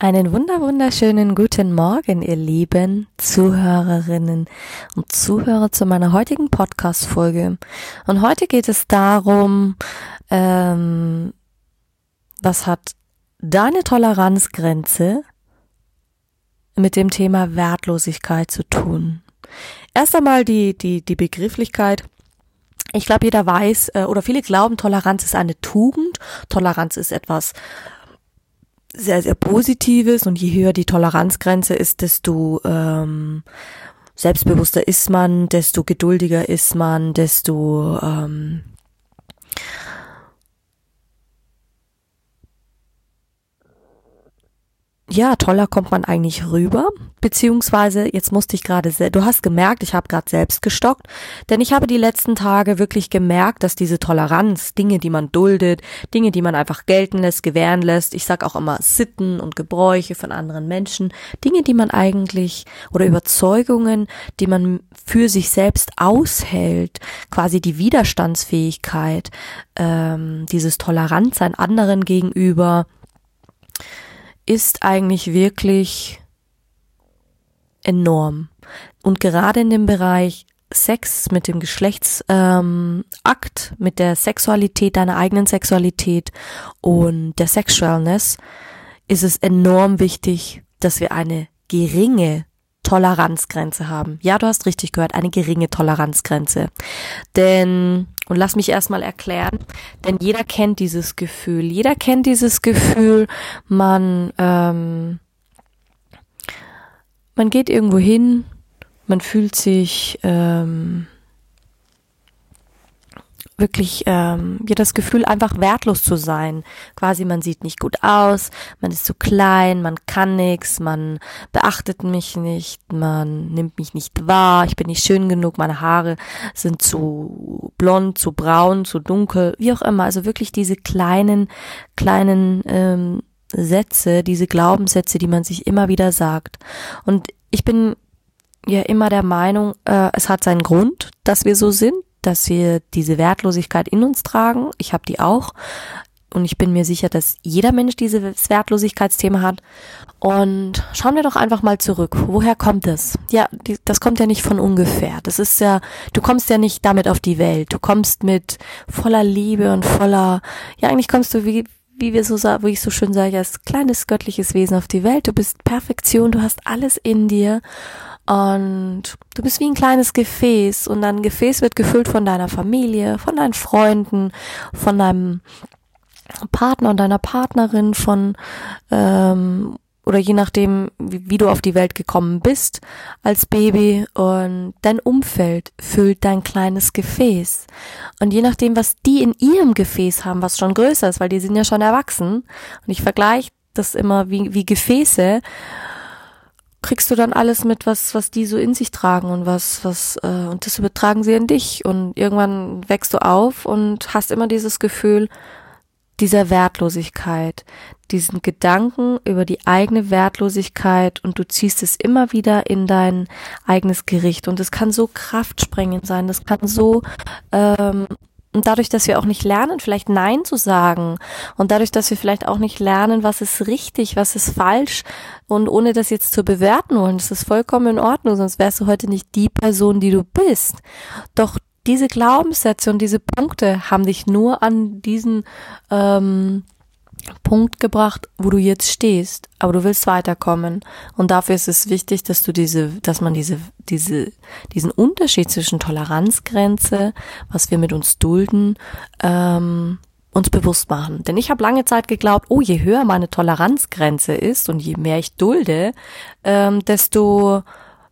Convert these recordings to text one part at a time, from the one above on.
Einen wunder wunderschönen guten Morgen, ihr lieben Zuhörerinnen und Zuhörer zu meiner heutigen Podcast-Folge. Und heute geht es darum, ähm, was hat deine Toleranzgrenze mit dem Thema Wertlosigkeit zu tun? Erst einmal die, die, die Begrifflichkeit. Ich glaube, jeder weiß äh, oder viele glauben, Toleranz ist eine Tugend. Toleranz ist etwas sehr, sehr Positives und je höher die Toleranzgrenze ist, desto ähm, selbstbewusster ist man, desto geduldiger ist man, desto ähm, ja, toller kommt man eigentlich rüber. Beziehungsweise, jetzt musste ich gerade, du hast gemerkt, ich habe gerade selbst gestockt, denn ich habe die letzten Tage wirklich gemerkt, dass diese Toleranz, Dinge, die man duldet, Dinge, die man einfach gelten lässt, gewähren lässt, ich sag auch immer Sitten und Gebräuche von anderen Menschen, Dinge, die man eigentlich oder Überzeugungen, die man für sich selbst aushält, quasi die Widerstandsfähigkeit, ähm, dieses Toleranzsein anderen gegenüber, ist eigentlich wirklich enorm. Und gerade in dem Bereich Sex mit dem Geschlechtsakt, ähm, mit der Sexualität, deiner eigenen Sexualität und der Sexualness ist es enorm wichtig, dass wir eine geringe Toleranzgrenze haben. Ja, du hast richtig gehört, eine geringe Toleranzgrenze. Denn, und lass mich erstmal erklären, denn jeder kennt dieses Gefühl. Jeder kennt dieses Gefühl, man, ähm, man geht irgendwo hin, man fühlt sich, ähm, wirklich ähm, ja das Gefühl, einfach wertlos zu sein. Quasi, man sieht nicht gut aus, man ist zu klein, man kann nichts, man beachtet mich nicht, man nimmt mich nicht wahr, ich bin nicht schön genug, meine Haare sind zu blond, zu braun, zu dunkel, wie auch immer. Also wirklich diese kleinen, kleinen ähm, Sätze, diese Glaubenssätze, die man sich immer wieder sagt. Und ich bin ja immer der Meinung, äh, es hat seinen Grund, dass wir so sind dass wir diese Wertlosigkeit in uns tragen. Ich habe die auch. Und ich bin mir sicher, dass jeder Mensch dieses Wertlosigkeitsthema hat. Und schauen wir doch einfach mal zurück. Woher kommt es? Ja, die, das kommt ja nicht von ungefähr. Das ist ja, du kommst ja nicht damit auf die Welt. Du kommst mit voller Liebe und voller, ja, eigentlich kommst du wie, wie wir so sagen, wie ich so schön sage, als kleines göttliches Wesen auf die Welt. Du bist Perfektion, du hast alles in dir. Und du bist wie ein kleines Gefäß und dein Gefäß wird gefüllt von deiner Familie, von deinen Freunden, von deinem Partner und deiner Partnerin, von ähm, oder je nachdem, wie, wie, du auf die Welt gekommen bist als Baby und dein Umfeld füllt dein kleines Gefäß. Und je nachdem, was die in ihrem Gefäß haben, was schon größer ist, weil die sind ja schon erwachsen und ich vergleiche das immer wie, wie Gefäße kriegst du dann alles mit, was, was die so in sich tragen und was, was, äh, und das übertragen sie in dich. Und irgendwann wächst du auf und hast immer dieses Gefühl dieser Wertlosigkeit, diesen Gedanken über die eigene Wertlosigkeit und du ziehst es immer wieder in dein eigenes Gericht. Und es kann so kraftsprengend sein, das kann so ähm, und dadurch, dass wir auch nicht lernen, vielleicht Nein zu sagen und dadurch, dass wir vielleicht auch nicht lernen, was ist richtig, was ist falsch und ohne das jetzt zu bewerten wollen, das ist vollkommen in Ordnung, sonst wärst du heute nicht die Person, die du bist. Doch diese Glaubenssätze und diese Punkte haben dich nur an diesen ähm, Punkt gebracht, wo du jetzt stehst, aber du willst weiterkommen. Und dafür ist es wichtig, dass du diese, dass man diese, diese, diesen Unterschied zwischen Toleranzgrenze, was wir mit uns dulden, ähm, uns bewusst machen. Denn ich habe lange Zeit geglaubt, oh, je höher meine Toleranzgrenze ist und je mehr ich dulde, ähm, desto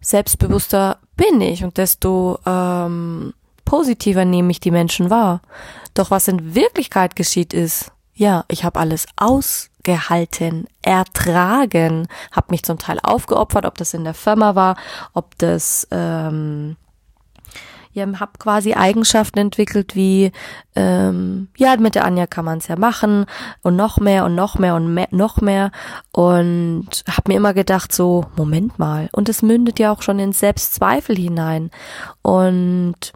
selbstbewusster bin ich und desto ähm, positiver nehme ich die Menschen wahr. Doch was in Wirklichkeit geschieht ist, ja, ich habe alles aus ausgehalten, ertragen, habe mich zum Teil aufgeopfert, ob das in der Firma war, ob das ähm, ja, habe quasi Eigenschaften entwickelt wie, ähm, ja, mit der Anja kann man es ja machen und noch mehr und noch mehr und mehr, noch mehr und habe mir immer gedacht so, Moment mal, und es mündet ja auch schon in Selbstzweifel hinein und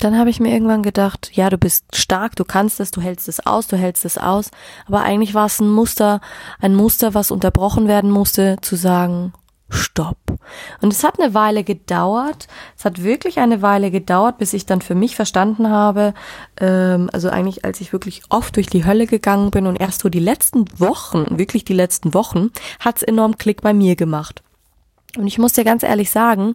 dann habe ich mir irgendwann gedacht, ja, du bist stark, du kannst es, du hältst es aus, du hältst es aus, aber eigentlich war es ein Muster, ein Muster, was unterbrochen werden musste, zu sagen, Stopp. Und es hat eine Weile gedauert. Es hat wirklich eine Weile gedauert, bis ich dann für mich verstanden habe, ähm, also eigentlich als ich wirklich oft durch die Hölle gegangen bin und erst so die letzten Wochen, wirklich die letzten Wochen, hat's enorm Klick bei mir gemacht. Und ich muss dir ganz ehrlich sagen,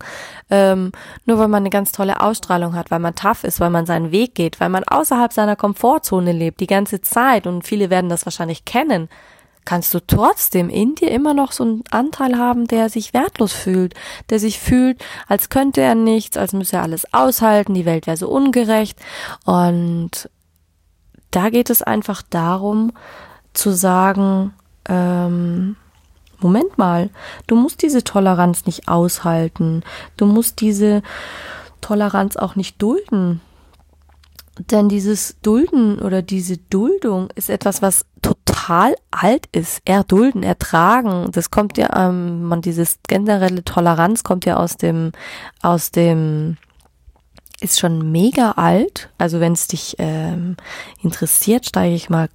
ähm, nur weil man eine ganz tolle Ausstrahlung hat, weil man tough ist, weil man seinen Weg geht, weil man außerhalb seiner Komfortzone lebt, die ganze Zeit, und viele werden das wahrscheinlich kennen, kannst du trotzdem in dir immer noch so einen Anteil haben, der sich wertlos fühlt, der sich fühlt, als könnte er nichts, als müsse er alles aushalten, die Welt wäre so ungerecht. Und da geht es einfach darum zu sagen, ähm, Moment mal, du musst diese Toleranz nicht aushalten, du musst diese Toleranz auch nicht dulden. Denn dieses Dulden oder diese Duldung ist etwas, was total alt ist. Erdulden, ertragen, das kommt ja, ähm, man dieses generelle Toleranz kommt ja aus dem, aus dem, ist schon mega alt. Also wenn es dich ähm, interessiert, steige ich mal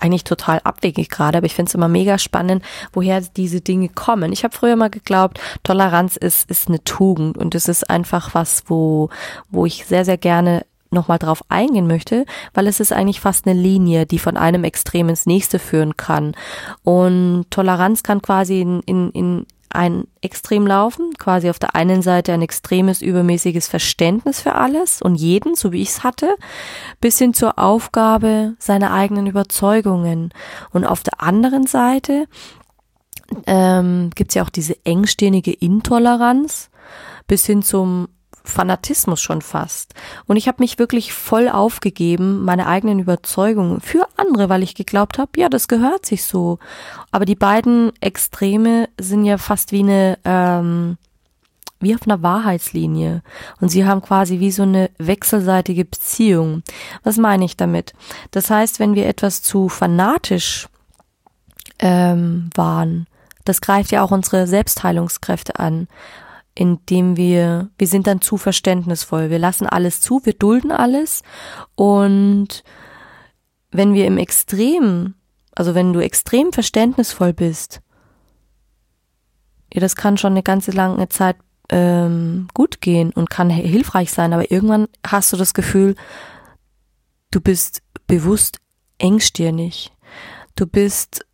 eigentlich total abwegig gerade, aber ich finde es immer mega spannend, woher diese Dinge kommen. Ich habe früher mal geglaubt, Toleranz ist ist eine Tugend und es ist einfach was, wo wo ich sehr sehr gerne nochmal drauf eingehen möchte, weil es ist eigentlich fast eine Linie, die von einem Extrem ins nächste führen kann. Und Toleranz kann quasi in, in, in ein Extrem laufen, quasi auf der einen Seite ein extremes, übermäßiges Verständnis für alles und jeden, so wie ich es hatte, bis hin zur Aufgabe seiner eigenen Überzeugungen. Und auf der anderen Seite ähm, gibt es ja auch diese engstirnige Intoleranz bis hin zum Fanatismus schon fast. Und ich habe mich wirklich voll aufgegeben, meine eigenen Überzeugungen für andere, weil ich geglaubt habe, ja, das gehört sich so. Aber die beiden Extreme sind ja fast wie eine, ähm, wie auf einer Wahrheitslinie. Und sie haben quasi wie so eine wechselseitige Beziehung. Was meine ich damit? Das heißt, wenn wir etwas zu fanatisch ähm, waren, das greift ja auch unsere Selbstheilungskräfte an indem wir, wir sind dann zu verständnisvoll. Wir lassen alles zu, wir dulden alles. Und wenn wir im Extrem, also wenn du extrem verständnisvoll bist, ja, das kann schon eine ganze lange Zeit ähm, gut gehen und kann hilfreich sein, aber irgendwann hast du das Gefühl, du bist bewusst engstirnig. Du bist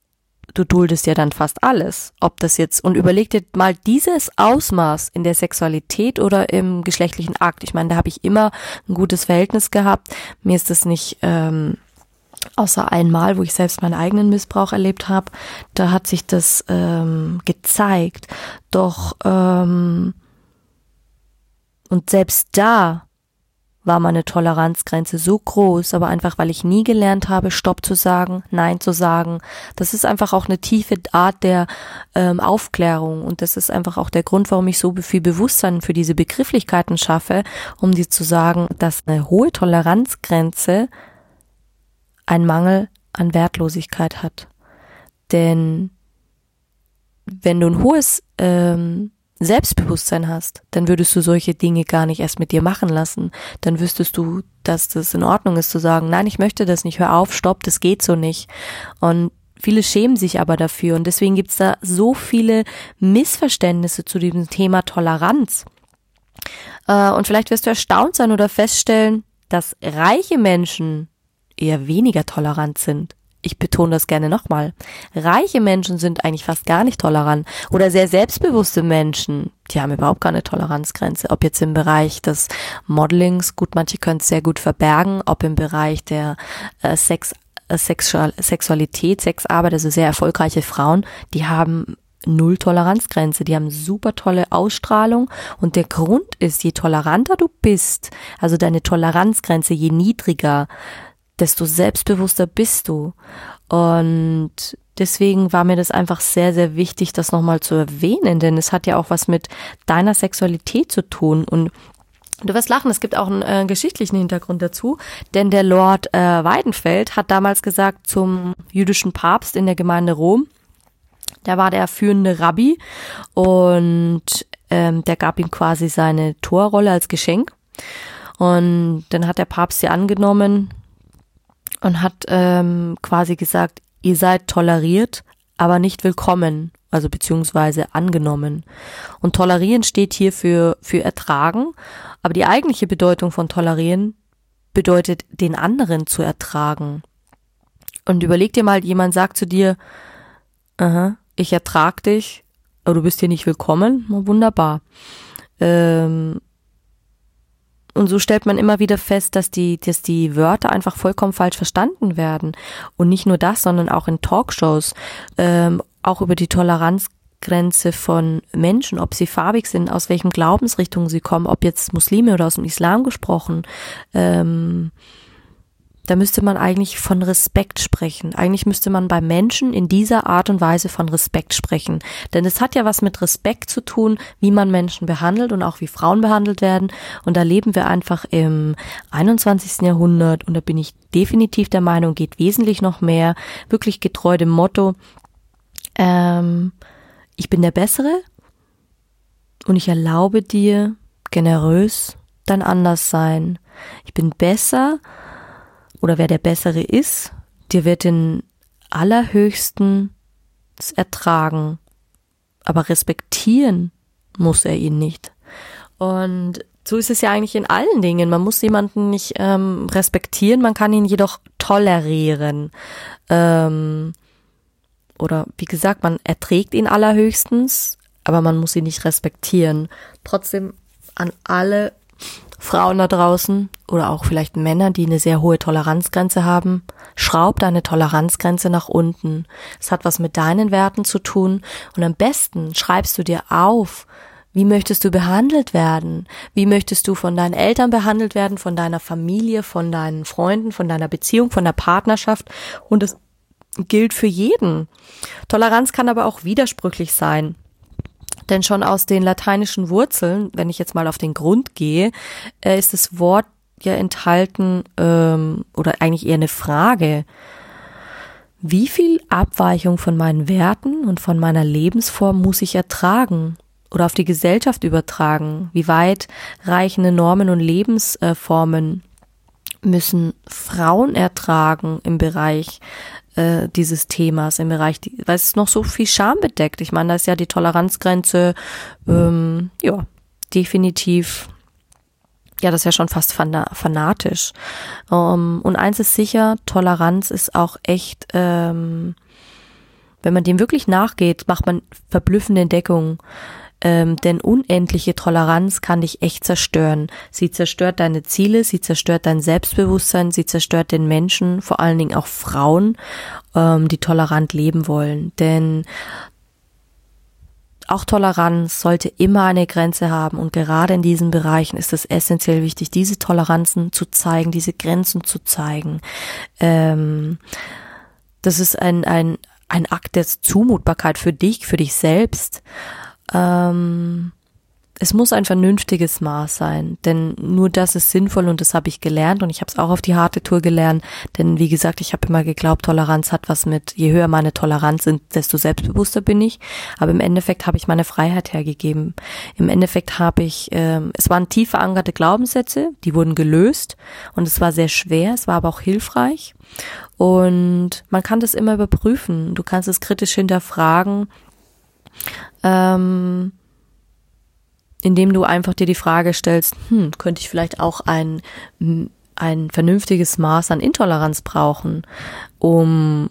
du duldest ja dann fast alles. Ob das jetzt, und überleg dir mal dieses Ausmaß in der Sexualität oder im geschlechtlichen Akt. Ich meine, da habe ich immer ein gutes Verhältnis gehabt. Mir ist das nicht, ähm, außer einmal, wo ich selbst meinen eigenen Missbrauch erlebt habe, da hat sich das ähm, gezeigt. Doch, ähm, und selbst da war meine Toleranzgrenze so groß, aber einfach weil ich nie gelernt habe, Stopp zu sagen, Nein zu sagen. Das ist einfach auch eine tiefe Art der ähm, Aufklärung und das ist einfach auch der Grund, warum ich so viel Bewusstsein für diese Begrifflichkeiten schaffe, um dir zu sagen, dass eine hohe Toleranzgrenze ein Mangel an Wertlosigkeit hat. Denn wenn du ein hohes ähm, Selbstbewusstsein hast, dann würdest du solche Dinge gar nicht erst mit dir machen lassen. Dann wüsstest du, dass das in Ordnung ist zu sagen, nein, ich möchte das nicht, hör auf, stopp, das geht so nicht. Und viele schämen sich aber dafür und deswegen gibt's da so viele Missverständnisse zu diesem Thema Toleranz. Äh, und vielleicht wirst du erstaunt sein oder feststellen, dass reiche Menschen eher weniger tolerant sind ich betone das gerne nochmal, reiche Menschen sind eigentlich fast gar nicht tolerant. Oder sehr selbstbewusste Menschen, die haben überhaupt keine Toleranzgrenze, ob jetzt im Bereich des Modelings, gut, manche können es sehr gut verbergen, ob im Bereich der äh, Sex, äh, Sexual, Sexualität, Sexarbeit, also sehr erfolgreiche Frauen, die haben null Toleranzgrenze. Die haben super tolle Ausstrahlung. Und der Grund ist, je toleranter du bist, also deine Toleranzgrenze, je niedriger, desto selbstbewusster bist du. Und deswegen war mir das einfach sehr, sehr wichtig, das nochmal zu erwähnen, denn es hat ja auch was mit deiner Sexualität zu tun. Und Du wirst lachen, es gibt auch einen äh, geschichtlichen Hintergrund dazu, denn der Lord äh, Weidenfeld hat damals gesagt zum jüdischen Papst in der Gemeinde Rom, der war der führende Rabbi und ähm, der gab ihm quasi seine Torrolle als Geschenk. Und dann hat der Papst sie angenommen und hat ähm, quasi gesagt, ihr seid toleriert, aber nicht willkommen, also beziehungsweise angenommen. Und tolerieren steht hier für, für ertragen, aber die eigentliche Bedeutung von tolerieren bedeutet, den anderen zu ertragen. Und überleg dir mal, jemand sagt zu dir, aha, ich ertrag dich, aber du bist hier nicht willkommen, wunderbar. Ähm, und so stellt man immer wieder fest, dass die, dass die Wörter einfach vollkommen falsch verstanden werden. Und nicht nur das, sondern auch in Talkshows, ähm, auch über die Toleranzgrenze von Menschen, ob sie farbig sind, aus welchem Glaubensrichtung sie kommen, ob jetzt Muslime oder aus dem Islam gesprochen. Ähm, da müsste man eigentlich von Respekt sprechen. Eigentlich müsste man bei Menschen in dieser Art und Weise von Respekt sprechen. Denn es hat ja was mit Respekt zu tun, wie man Menschen behandelt und auch wie Frauen behandelt werden. Und da leben wir einfach im 21. Jahrhundert und da bin ich definitiv der Meinung, geht wesentlich noch mehr, wirklich getreu dem Motto, ähm, ich bin der Bessere und ich erlaube dir generös dein Anderssein. Ich bin besser oder wer der Bessere ist, der wird den allerhöchsten ertragen. Aber respektieren muss er ihn nicht. Und so ist es ja eigentlich in allen Dingen. Man muss jemanden nicht ähm, respektieren, man kann ihn jedoch tolerieren. Ähm, oder wie gesagt, man erträgt ihn allerhöchstens, aber man muss ihn nicht respektieren. Trotzdem an alle Frauen da draußen oder auch vielleicht Männer, die eine sehr hohe Toleranzgrenze haben, schraub deine Toleranzgrenze nach unten. Es hat was mit deinen Werten zu tun und am besten schreibst du dir auf, wie möchtest du behandelt werden? Wie möchtest du von deinen Eltern behandelt werden, von deiner Familie, von deinen Freunden, von deiner Beziehung, von der Partnerschaft? Und es gilt für jeden. Toleranz kann aber auch widersprüchlich sein. Denn schon aus den lateinischen Wurzeln, wenn ich jetzt mal auf den Grund gehe, äh, ist das Wort ja enthalten ähm, oder eigentlich eher eine Frage. Wie viel Abweichung von meinen Werten und von meiner Lebensform muss ich ertragen oder auf die Gesellschaft übertragen? Wie weit reichende Normen und Lebensformen müssen Frauen ertragen im Bereich äh, dieses Themas im Bereich, weil es noch so viel Scham bedeckt. Ich meine, da ist ja die Toleranzgrenze, ähm, ja, definitiv, ja, das ist ja schon fast fanatisch. Ähm, und eins ist sicher, Toleranz ist auch echt, ähm, wenn man dem wirklich nachgeht, macht man verblüffende Entdeckungen. Ähm, denn unendliche Toleranz kann dich echt zerstören. Sie zerstört deine Ziele, sie zerstört dein Selbstbewusstsein, sie zerstört den Menschen, vor allen Dingen auch Frauen, ähm, die tolerant leben wollen. Denn auch Toleranz sollte immer eine Grenze haben und gerade in diesen Bereichen ist es essentiell wichtig, diese Toleranzen zu zeigen, diese Grenzen zu zeigen. Ähm, das ist ein, ein, ein Akt der Zumutbarkeit für dich, für dich selbst. Ähm, es muss ein vernünftiges Maß sein, denn nur das ist sinnvoll und das habe ich gelernt und ich habe es auch auf die harte Tour gelernt, denn wie gesagt, ich habe immer geglaubt, Toleranz hat was mit, je höher meine Toleranz sind, desto selbstbewusster bin ich, aber im Endeffekt habe ich meine Freiheit hergegeben. Im Endeffekt habe ich, ähm, es waren tief verankerte Glaubenssätze, die wurden gelöst und es war sehr schwer, es war aber auch hilfreich. Und man kann das immer überprüfen, du kannst es kritisch hinterfragen, ähm, indem du einfach dir die Frage stellst, hm, könnte ich vielleicht auch ein, ein vernünftiges Maß an Intoleranz brauchen, um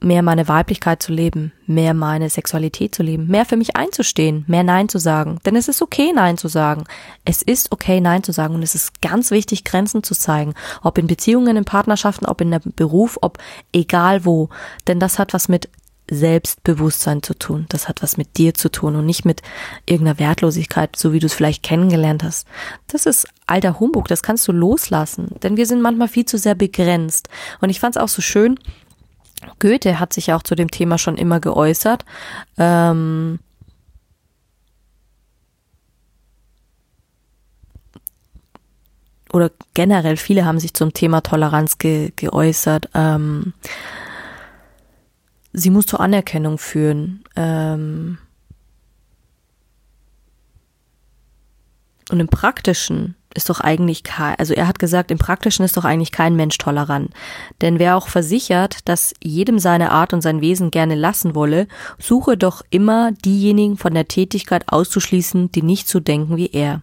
mehr meine Weiblichkeit zu leben, mehr meine Sexualität zu leben, mehr für mich einzustehen, mehr Nein zu sagen. Denn es ist okay, Nein zu sagen. Es ist okay, Nein zu sagen. Und es ist ganz wichtig, Grenzen zu zeigen. Ob in Beziehungen, in Partnerschaften, ob in einem Beruf, ob egal wo. Denn das hat was mit Selbstbewusstsein zu tun. Das hat was mit dir zu tun und nicht mit irgendeiner Wertlosigkeit, so wie du es vielleicht kennengelernt hast. Das ist alter Humbug, das kannst du loslassen, denn wir sind manchmal viel zu sehr begrenzt. Und ich fand es auch so schön, Goethe hat sich auch zu dem Thema schon immer geäußert. Ähm, oder generell viele haben sich zum Thema Toleranz ge, geäußert. Ähm, sie muss zur Anerkennung führen. Ähm, und im Praktischen ist doch eigentlich kein, also er hat gesagt, im Praktischen ist doch eigentlich kein Mensch tolerant. Denn wer auch versichert, dass jedem seine Art und sein Wesen gerne lassen wolle, suche doch immer diejenigen von der Tätigkeit auszuschließen, die nicht so denken wie er.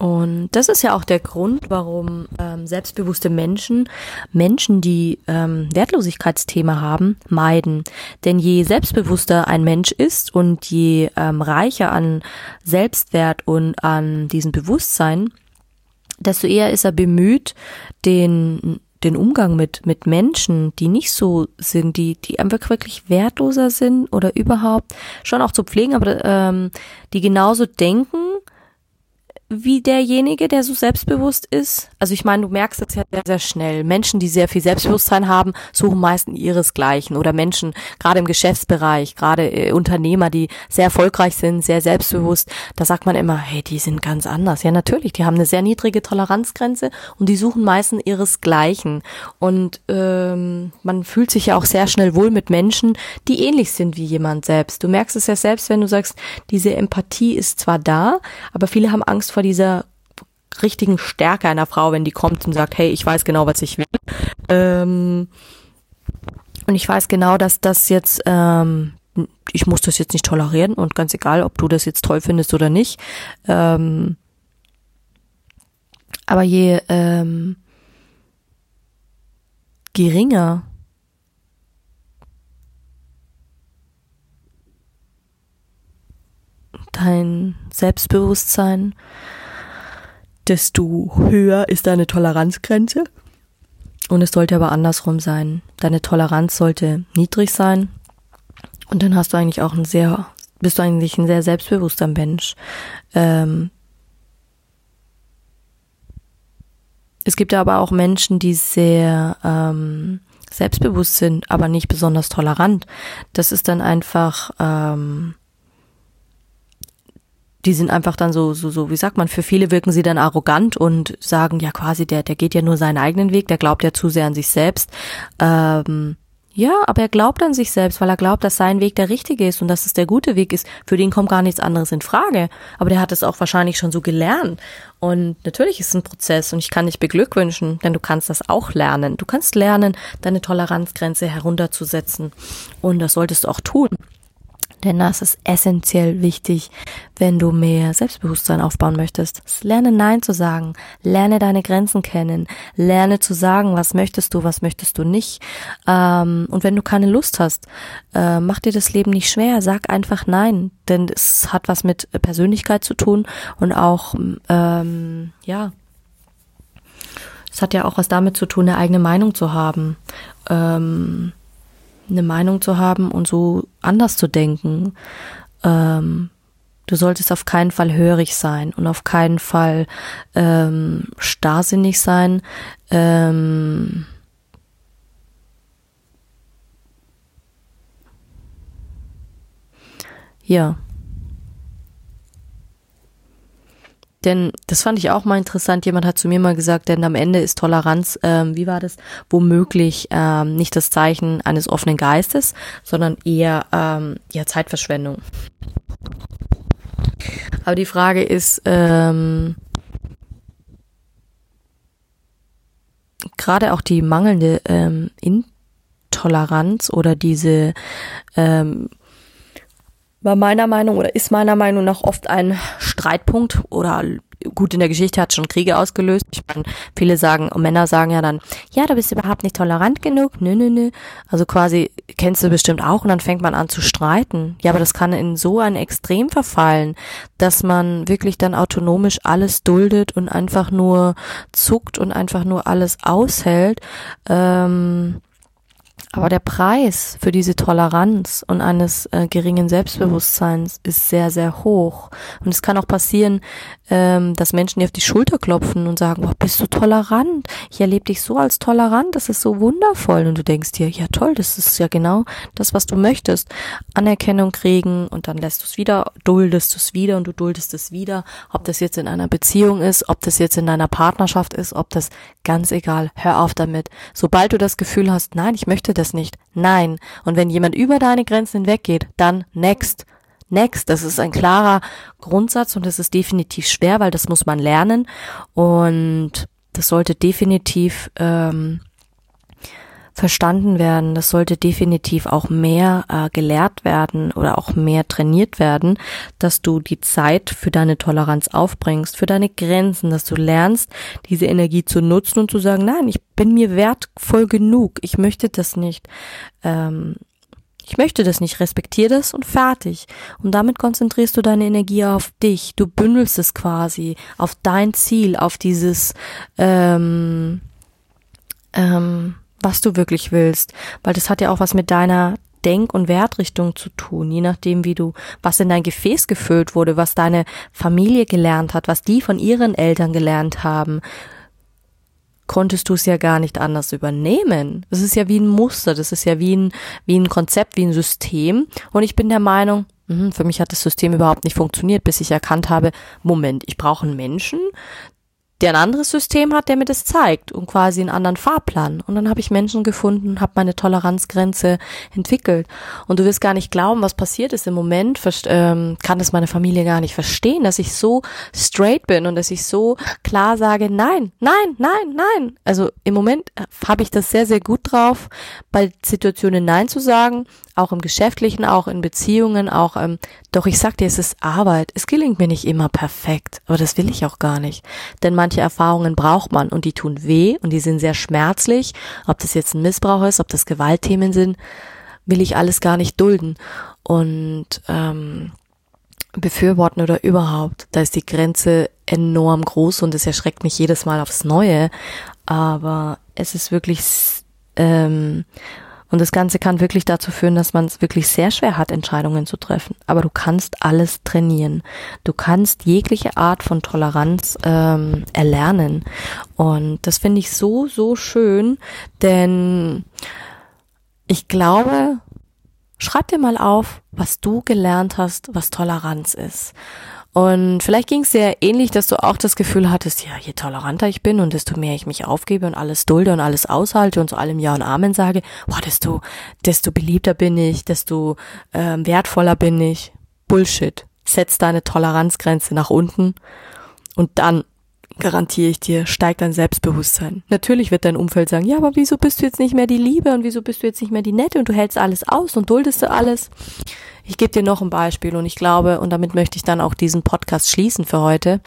Und das ist ja auch der Grund, warum ähm, selbstbewusste Menschen Menschen, die ähm, Wertlosigkeitsthema haben, meiden. Denn je selbstbewusster ein Mensch ist und je ähm, reicher an Selbstwert und an diesem Bewusstsein, desto eher ist er bemüht, den den Umgang mit, mit Menschen, die nicht so sind, die, die einfach wirklich wertloser sind oder überhaupt schon auch zu pflegen, aber ähm, die genauso denken, wie derjenige, der so selbstbewusst ist. Also ich meine, du merkst es ja sehr, sehr schnell. Menschen, die sehr viel Selbstbewusstsein haben, suchen meistens ihresgleichen. Oder Menschen, gerade im Geschäftsbereich, gerade äh, Unternehmer, die sehr erfolgreich sind, sehr selbstbewusst, da sagt man immer, hey, die sind ganz anders. Ja, natürlich, die haben eine sehr niedrige Toleranzgrenze und die suchen meistens ihresgleichen. Und ähm, man fühlt sich ja auch sehr schnell wohl mit Menschen, die ähnlich sind wie jemand selbst. Du merkst es ja selbst, wenn du sagst, diese Empathie ist zwar da, aber viele haben Angst vor vor dieser richtigen Stärke einer Frau, wenn die kommt und sagt, hey, ich weiß genau, was ich will. Ähm, und ich weiß genau, dass das jetzt, ähm, ich muss das jetzt nicht tolerieren und ganz egal, ob du das jetzt toll findest oder nicht. Ähm, aber je ähm, geringer dein Selbstbewusstsein, desto höher ist deine Toleranzgrenze. Und es sollte aber andersrum sein. Deine Toleranz sollte niedrig sein. Und dann hast du eigentlich auch ein sehr, bist du eigentlich ein sehr selbstbewusster Mensch. Ähm, es gibt aber auch Menschen, die sehr ähm, selbstbewusst sind, aber nicht besonders tolerant. Das ist dann einfach ähm, die sind einfach dann so, so, so, wie sagt man, für viele wirken sie dann arrogant und sagen, ja quasi, der, der geht ja nur seinen eigenen Weg, der glaubt ja zu sehr an sich selbst. Ähm, ja, aber er glaubt an sich selbst, weil er glaubt, dass sein Weg der richtige ist und dass es der gute Weg ist. Für den kommt gar nichts anderes in Frage. Aber der hat es auch wahrscheinlich schon so gelernt. Und natürlich ist es ein Prozess und ich kann dich beglückwünschen, denn du kannst das auch lernen. Du kannst lernen, deine Toleranzgrenze herunterzusetzen. Und das solltest du auch tun. Denn das ist essentiell wichtig, wenn du mehr Selbstbewusstsein aufbauen möchtest. Lerne Nein zu sagen, lerne deine Grenzen kennen, lerne zu sagen, was möchtest du, was möchtest du nicht. Ähm, und wenn du keine Lust hast, äh, mach dir das Leben nicht schwer, sag einfach Nein, denn es hat was mit Persönlichkeit zu tun und auch, ähm, ja, es hat ja auch was damit zu tun, eine eigene Meinung zu haben. Ähm, eine Meinung zu haben und so anders zu denken. Ähm, du solltest auf keinen Fall hörig sein und auf keinen Fall ähm, starrsinnig sein. Ähm, ja. Denn das fand ich auch mal interessant. Jemand hat zu mir mal gesagt, denn am Ende ist Toleranz, ähm, wie war das, womöglich ähm, nicht das Zeichen eines offenen Geistes, sondern eher ähm, ja Zeitverschwendung. Aber die Frage ist, ähm, gerade auch die mangelnde ähm, Intoleranz oder diese ähm, war meiner Meinung oder ist meiner Meinung nach oft ein Streitpunkt oder gut, in der Geschichte hat schon Kriege ausgelöst. Ich meine, viele sagen, Männer sagen ja dann, ja, du bist überhaupt nicht tolerant genug. Nö, nö, nö. Also quasi kennst du bestimmt auch und dann fängt man an zu streiten. Ja, aber das kann in so ein Extrem verfallen, dass man wirklich dann autonomisch alles duldet und einfach nur zuckt und einfach nur alles aushält. Ähm, aber der Preis für diese Toleranz und eines äh, geringen Selbstbewusstseins ist sehr, sehr hoch. Und es kann auch passieren, ähm, dass Menschen dir auf die Schulter klopfen und sagen, boah, bist du tolerant? Ich erlebe dich so als tolerant, das ist so wundervoll. Und du denkst dir, ja toll, das ist ja genau das, was du möchtest. Anerkennung kriegen und dann lässt du es wieder, duldest du es wieder und du duldest es wieder. Ob das jetzt in einer Beziehung ist, ob das jetzt in deiner Partnerschaft ist, ob das ganz egal, hör auf damit. Sobald du das Gefühl hast, nein, ich möchte das nicht. Nein. Und wenn jemand über deine Grenzen hinweggeht, dann next. Next. Das ist ein klarer Grundsatz und das ist definitiv schwer, weil das muss man lernen. Und das sollte definitiv ähm, verstanden werden. Das sollte definitiv auch mehr äh, gelehrt werden oder auch mehr trainiert werden, dass du die Zeit für deine Toleranz aufbringst, für deine Grenzen, dass du lernst, diese Energie zu nutzen und zu sagen, nein, ich bin mir wertvoll genug, ich möchte das nicht. Ähm, ich möchte das nicht, respektiere das und fertig. Und damit konzentrierst du deine Energie auf dich. Du bündelst es quasi auf dein Ziel, auf dieses ähm, ähm, was du wirklich willst, weil das hat ja auch was mit deiner Denk- und Wertrichtung zu tun, je nachdem, wie du, was in dein Gefäß gefüllt wurde, was deine Familie gelernt hat, was die von ihren Eltern gelernt haben, konntest du es ja gar nicht anders übernehmen. Das ist ja wie ein Muster, das ist ja wie ein, wie ein Konzept, wie ein System. Und ich bin der Meinung, mhm, für mich hat das System überhaupt nicht funktioniert, bis ich erkannt habe, Moment, ich brauche einen Menschen, der ein anderes System hat, der mir das zeigt und quasi einen anderen Fahrplan. Und dann habe ich Menschen gefunden, habe meine Toleranzgrenze entwickelt. Und du wirst gar nicht glauben, was passiert ist im Moment. Ähm, kann das meine Familie gar nicht verstehen, dass ich so straight bin und dass ich so klar sage, nein, nein, nein, nein. Also im Moment habe ich das sehr, sehr gut drauf, bei Situationen Nein zu sagen auch im Geschäftlichen, auch in Beziehungen, auch, ähm, doch ich sag dir, es ist Arbeit. Es gelingt mir nicht immer perfekt, aber das will ich auch gar nicht. Denn manche Erfahrungen braucht man und die tun weh und die sind sehr schmerzlich. Ob das jetzt ein Missbrauch ist, ob das Gewaltthemen sind, will ich alles gar nicht dulden. Und ähm, befürworten oder überhaupt, da ist die Grenze enorm groß und es erschreckt mich jedes Mal aufs Neue. Aber es ist wirklich ähm, und das Ganze kann wirklich dazu führen, dass man es wirklich sehr schwer hat, Entscheidungen zu treffen. Aber du kannst alles trainieren. Du kannst jegliche Art von Toleranz ähm, erlernen. Und das finde ich so, so schön, denn ich glaube, schreib dir mal auf, was du gelernt hast, was Toleranz ist. Und vielleicht ging es dir ähnlich, dass du auch das Gefühl hattest, ja, je toleranter ich bin und desto mehr ich mich aufgebe und alles dulde und alles aushalte und zu allem Ja und Amen sage, boah, desto, desto beliebter bin ich, desto ähm, wertvoller bin ich. Bullshit. Setz deine Toleranzgrenze nach unten und dann garantiere ich dir, steigt dein Selbstbewusstsein. Natürlich wird dein Umfeld sagen, ja, aber wieso bist du jetzt nicht mehr die Liebe und wieso bist du jetzt nicht mehr die Nette und du hältst alles aus und duldest du alles. Ich gebe dir noch ein Beispiel und ich glaube, und damit möchte ich dann auch diesen Podcast schließen für heute.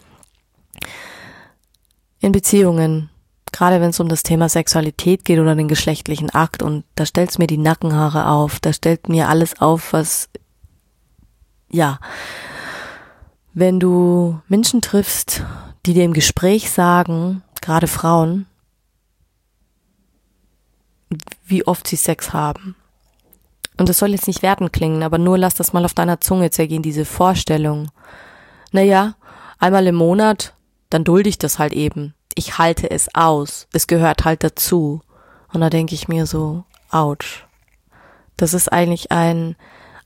In Beziehungen, gerade wenn es um das Thema Sexualität geht oder den geschlechtlichen Akt und da stellt mir die Nackenhaare auf, da stellt mir alles auf, was, ja, wenn du Menschen triffst, die dir im Gespräch sagen, gerade Frauen, wie oft sie Sex haben. Und das soll jetzt nicht werten klingen, aber nur lass das mal auf deiner Zunge zergehen, diese Vorstellung. Naja, einmal im Monat, dann dulde ich das halt eben. Ich halte es aus. Es gehört halt dazu. Und da denke ich mir so, ouch. Das ist eigentlich ein,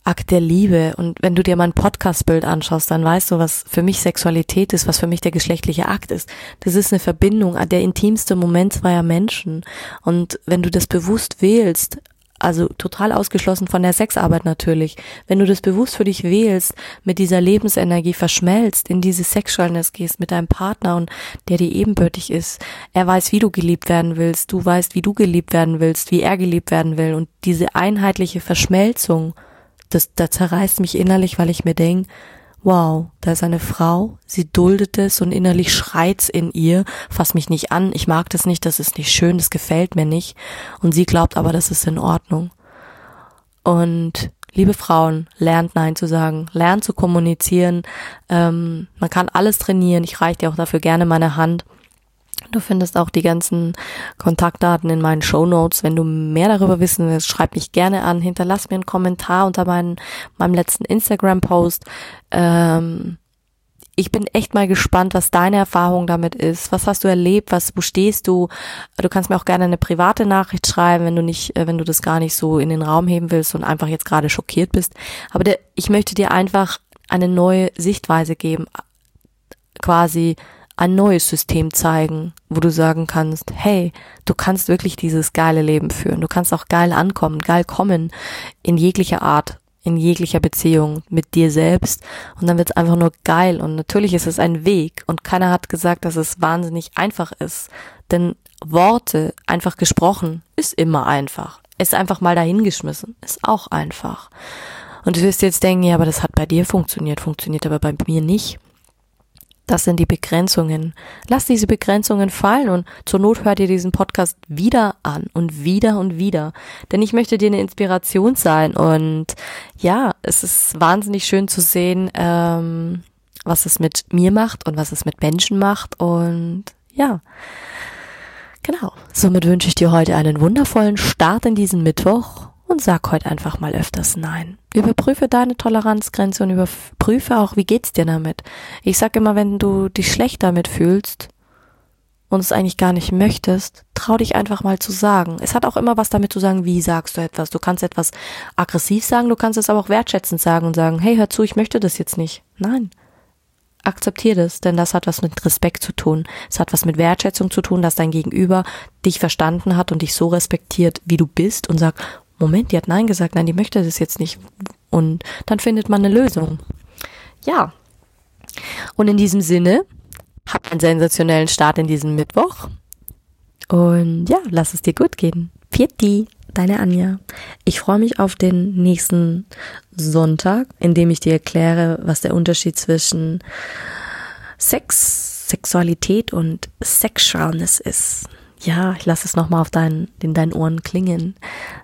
Akt der Liebe. Und wenn du dir mein Podcast-Bild anschaust, dann weißt du, was für mich Sexualität ist, was für mich der geschlechtliche Akt ist. Das ist eine Verbindung, der intimste Moment zweier Menschen. Und wenn du das bewusst wählst, also total ausgeschlossen von der Sexarbeit natürlich. Wenn du das bewusst für dich wählst, mit dieser Lebensenergie verschmelzt, in diese Sexualness gehst mit deinem Partner und der dir ebenbürtig ist. Er weiß, wie du geliebt werden willst, du weißt, wie du geliebt werden willst, wie er geliebt werden will und diese einheitliche Verschmelzung das, das zerreißt mich innerlich, weil ich mir denke, wow, da ist eine Frau, sie duldet es und innerlich schreit's in ihr, fass mich nicht an, ich mag das nicht, das ist nicht schön, das gefällt mir nicht. Und sie glaubt aber, das ist in Ordnung. Und liebe Frauen, lernt Nein zu sagen, lernt zu kommunizieren. Ähm, man kann alles trainieren. Ich reiche dir auch dafür gerne meine Hand. Du findest auch die ganzen Kontaktdaten in meinen Show Notes. Wenn du mehr darüber wissen willst, schreib mich gerne an. Hinterlass mir einen Kommentar unter meinen, meinem letzten Instagram-Post. Ähm, ich bin echt mal gespannt, was deine Erfahrung damit ist. Was hast du erlebt? Was, wo stehst du? Du kannst mir auch gerne eine private Nachricht schreiben, wenn du nicht, äh, wenn du das gar nicht so in den Raum heben willst und einfach jetzt gerade schockiert bist. Aber der, ich möchte dir einfach eine neue Sichtweise geben. Quasi ein neues System zeigen, wo du sagen kannst, hey, du kannst wirklich dieses geile Leben führen. Du kannst auch geil ankommen, geil kommen in jeglicher Art in jeglicher Beziehung mit dir selbst und dann wird es einfach nur geil und natürlich ist es ein Weg und keiner hat gesagt, dass es wahnsinnig einfach ist, denn Worte einfach gesprochen ist immer einfach. Ist einfach mal dahingeschmissen, ist auch einfach. Und du wirst jetzt denken, ja, aber das hat bei dir funktioniert, funktioniert aber bei mir nicht. Das sind die Begrenzungen. Lass diese Begrenzungen fallen und zur Not hört ihr diesen Podcast wieder an und wieder und wieder. Denn ich möchte dir eine Inspiration sein und ja, es ist wahnsinnig schön zu sehen, ähm, was es mit mir macht und was es mit Menschen macht und ja. Genau. Somit wünsche ich dir heute einen wundervollen Start in diesen Mittwoch und sag heute einfach mal öfters Nein. Überprüfe deine Toleranzgrenze und überprüfe auch, wie geht's dir damit. Ich sag immer, wenn du dich schlecht damit fühlst und es eigentlich gar nicht möchtest, trau dich einfach mal zu sagen. Es hat auch immer was damit zu sagen, wie sagst du etwas. Du kannst etwas aggressiv sagen, du kannst es aber auch wertschätzend sagen und sagen, hey, hör zu, ich möchte das jetzt nicht. Nein. Akzeptier das, denn das hat was mit Respekt zu tun. Es hat was mit Wertschätzung zu tun, dass dein Gegenüber dich verstanden hat und dich so respektiert, wie du bist und sagt, Moment, die hat Nein gesagt, nein, die möchte das jetzt nicht. Und dann findet man eine Lösung. Ja. Und in diesem Sinne, hab einen sensationellen Start in diesem Mittwoch. Und ja, lass es dir gut gehen. Vierti, deine Anja. Ich freue mich auf den nächsten Sonntag, in dem ich dir erkläre, was der Unterschied zwischen Sex, Sexualität und Sexualness ist ja, ich lasse es nochmal auf deinen, in deinen Ohren klingen.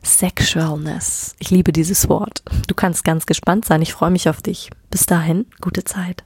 Sexualness. Ich liebe dieses Wort. Du kannst ganz gespannt sein. Ich freue mich auf dich. Bis dahin, gute Zeit.